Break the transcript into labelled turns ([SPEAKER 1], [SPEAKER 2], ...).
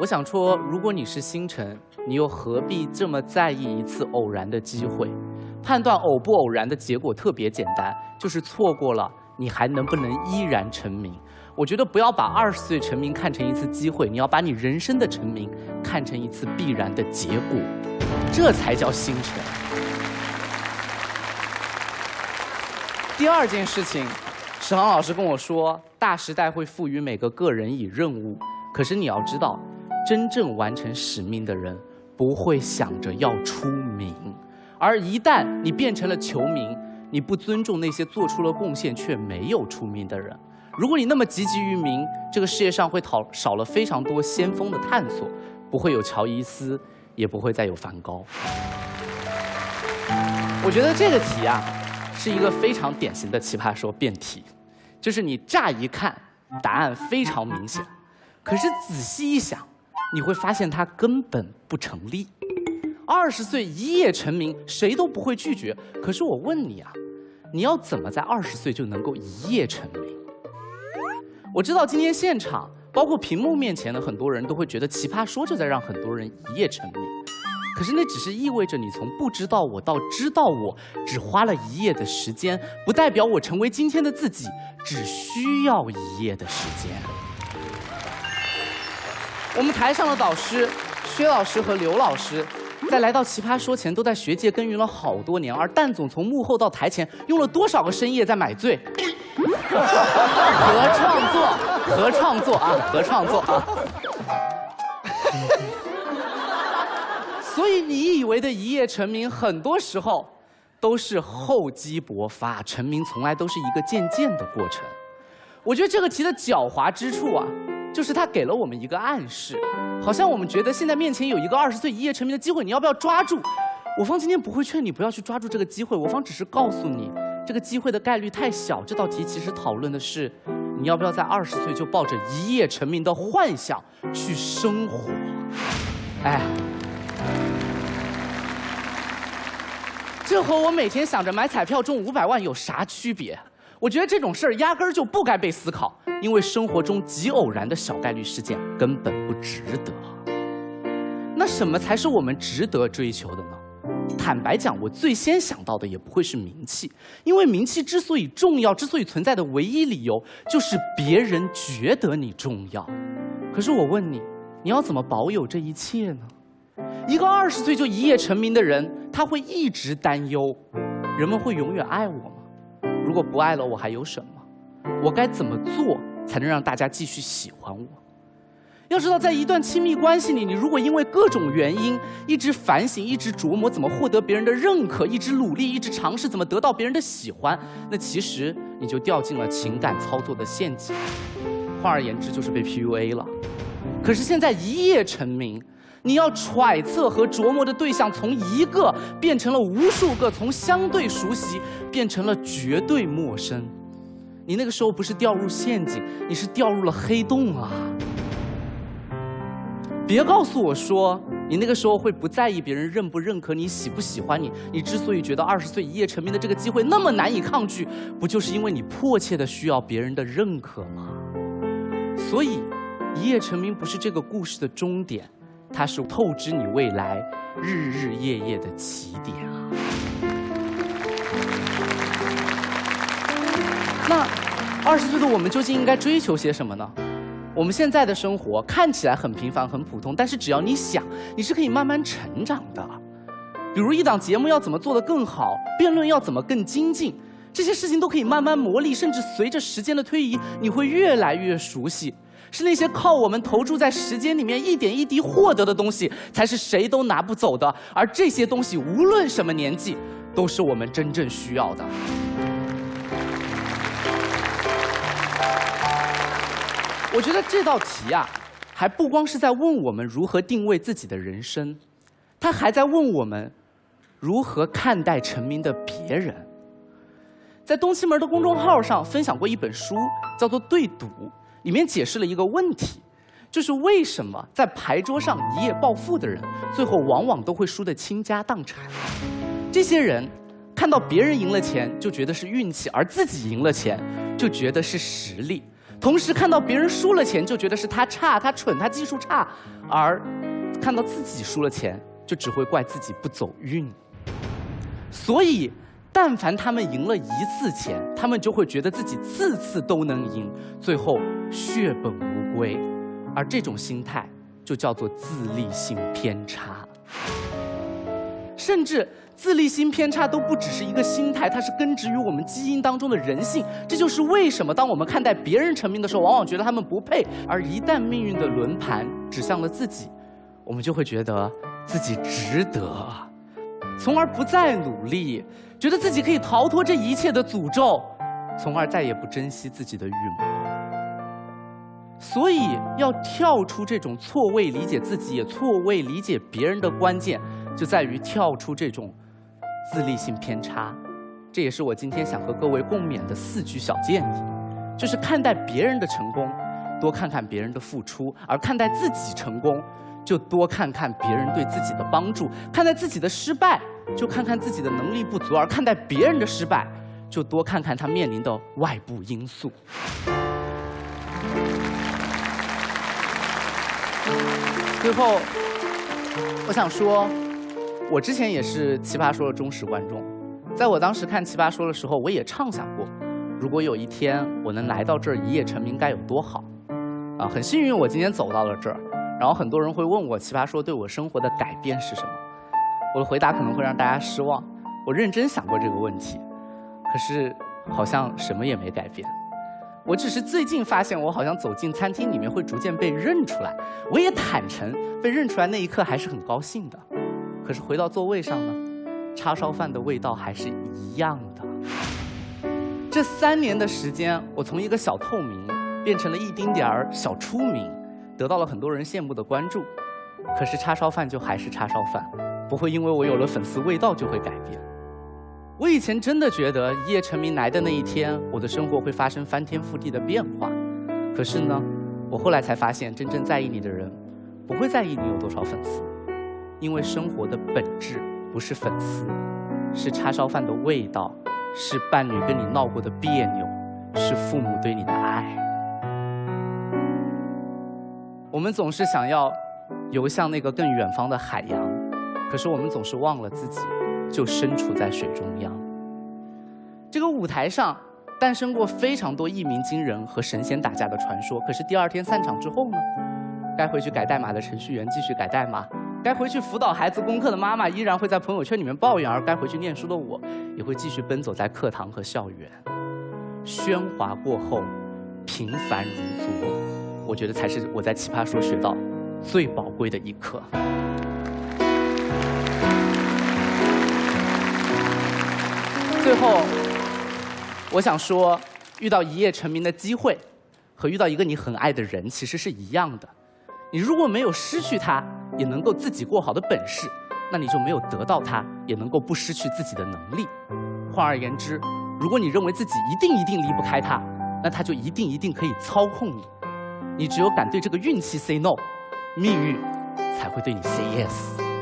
[SPEAKER 1] 我想说，如果你是星辰，你又何必这么在意一次偶然的机会？判断偶不偶然的结果特别简单，就是错过了，你还能不能依然成名？我觉得不要把二十岁成名看成一次机会，你要把你人生的成名看成一次必然的结果，这才叫星辰。第二件事情，史航老师跟我说，大时代会赋予每个个人以任务，可是你要知道。真正完成使命的人，不会想着要出名，而一旦你变成了求名，你不尊重那些做出了贡献却没有出名的人。如果你那么汲汲于名，这个世界上会讨少了非常多先锋的探索，不会有乔伊斯，也不会再有梵高。我觉得这个题啊，是一个非常典型的奇葩说辩题，就是你乍一看答案非常明显，可是仔细一想。你会发现它根本不成立。二十岁一夜成名，谁都不会拒绝。可是我问你啊，你要怎么在二十岁就能够一夜成名？我知道今天现场，包括屏幕面前的很多人都会觉得《奇葩说》就在让很多人一夜成名。可是那只是意味着你从不知道我到知道我，只花了一夜的时间，不代表我成为今天的自己只需要一夜的时间。我们台上的导师薛老师和刘老师，在来到《奇葩说》前，都在学界耕耘了好多年。而蛋总从幕后到台前，用了多少个深夜在买醉？合创作，合创作啊，合创作啊！所以你以为的一夜成名，很多时候都是厚积薄发，成名从来都是一个渐渐的过程。我觉得这个题的狡猾之处啊。就是他给了我们一个暗示，好像我们觉得现在面前有一个二十岁一夜成名的机会，你要不要抓住？我方今天不会劝你不要去抓住这个机会，我方只是告诉你，这个机会的概率太小。这道题其实讨论的是，你要不要在二十岁就抱着一夜成名的幻想去生活？哎，这和我每天想着买彩票中五百万有啥区别？我觉得这种事儿压根儿就不该被思考，因为生活中极偶然的小概率事件根本不值得。那什么才是我们值得追求的呢？坦白讲，我最先想到的也不会是名气，因为名气之所以重要，之所以存在的唯一理由就是别人觉得你重要。可是我问你，你要怎么保有这一切呢？一个二十岁就一夜成名的人，他会一直担忧，人们会永远爱我吗？如果不爱了，我还有什么？我该怎么做才能让大家继续喜欢我？要知道，在一段亲密关系里，你如果因为各种原因一直反省、一直琢磨怎么获得别人的认可，一直努力、一直尝试怎么得到别人的喜欢，那其实你就掉进了情感操作的陷阱。换而言之，就是被 PUA 了。可是现在一夜成名。你要揣测和琢磨的对象从一个变成了无数个，从相对熟悉变成了绝对陌生。你那个时候不是掉入陷阱，你是掉入了黑洞啊！别告诉我说你那个时候会不在意别人认不认可你、喜不喜欢你。你之所以觉得二十岁一夜成名的这个机会那么难以抗拒，不就是因为你迫切的需要别人的认可吗？所以，一夜成名不是这个故事的终点。它是透支你未来日日夜夜的起点啊！那二十岁的我们究竟应该追求些什么呢？我们现在的生活看起来很平凡、很普通，但是只要你想，你是可以慢慢成长的。比如一档节目要怎么做得更好，辩论要怎么更精进，这些事情都可以慢慢磨砺，甚至随着时间的推移，你会越来越熟悉。是那些靠我们投注在时间里面一点一滴获得的东西，才是谁都拿不走的。而这些东西，无论什么年纪，都是我们真正需要的。我觉得这道题啊，还不光是在问我们如何定位自己的人生，他还在问我们如何看待成名的别人。在东七门的公众号上分享过一本书，叫做《对赌》。里面解释了一个问题，就是为什么在牌桌上一夜暴富的人，最后往往都会输得倾家荡产。这些人看到别人赢了钱，就觉得是运气，而自己赢了钱，就觉得是实力。同时看到别人输了钱就觉得是他差、他蠢、他技术差，而看到自己输了钱就只会怪自己不走运。所以，但凡他们赢了一次钱，他们就会觉得自己次次都能赢，最后血本无归。而这种心态就叫做自立性偏差。甚至自立心偏差都不只是一个心态，它是根植于我们基因当中的人性。这就是为什么当我们看待别人成名的时候，往往觉得他们不配；而一旦命运的轮盘指向了自己，我们就会觉得自己值得，从而不再努力，觉得自己可以逃脱这一切的诅咒，从而再也不珍惜自己的羽毛。所以，要跳出这种错位理解自己也错位理解别人的关键。就在于跳出这种自立性偏差，这也是我今天想和各位共勉的四句小建议，就是看待别人的成功，多看看别人的付出；而看待自己成功，就多看看别人对自己的帮助；看待自己的失败，就看看自己的能力不足；而看待别人的失败，就多看看他面临的外部因素。最后，我想说。我之前也是《奇葩说》的忠实观众，在我当时看《奇葩说》的时候，我也畅想过，如果有一天我能来到这儿一夜成名，该有多好！啊，很幸运我今天走到了这儿。然后很多人会问我，《奇葩说》对我生活的改变是什么？我的回答可能会让大家失望。我认真想过这个问题，可是好像什么也没改变。我只是最近发现，我好像走进餐厅里面会逐渐被认出来。我也坦诚，被认出来那一刻还是很高兴的。可是回到座位上呢，叉烧饭的味道还是一样的。这三年的时间，我从一个小透明变成了一丁点儿小出名，得到了很多人羡慕的关注。可是叉烧饭就还是叉烧饭，不会因为我有了粉丝，味道就会改变。我以前真的觉得一夜成名来的那一天，我的生活会发生翻天覆地的变化。可是呢，我后来才发现，真正在意你的人，不会在意你有多少粉丝。因为生活的本质不是粉丝，是叉烧饭的味道，是伴侣跟你闹过的别扭，是父母对你的爱。我们总是想要游向那个更远方的海洋，可是我们总是忘了自己就身处在水中央。这个舞台上诞生过非常多一鸣惊人和神仙打架的传说，可是第二天散场之后呢？该回去改代码的程序员继续改代码。该回去辅导孩子功课的妈妈依然会在朋友圈里面抱怨，而该回去念书的我，也会继续奔走在课堂和校园。喧哗过后，平凡如昨，我觉得才是我在奇葩说学到最宝贵的一课。最后，我想说，遇到一夜成名的机会，和遇到一个你很爱的人其实是一样的。你如果没有失去他，也能够自己过好的本事，那你就没有得到他，也能够不失去自己的能力。换而言之，如果你认为自己一定一定离不开他，那他就一定一定可以操控你。你只有敢对这个运气 say no，命运才会对你 say yes。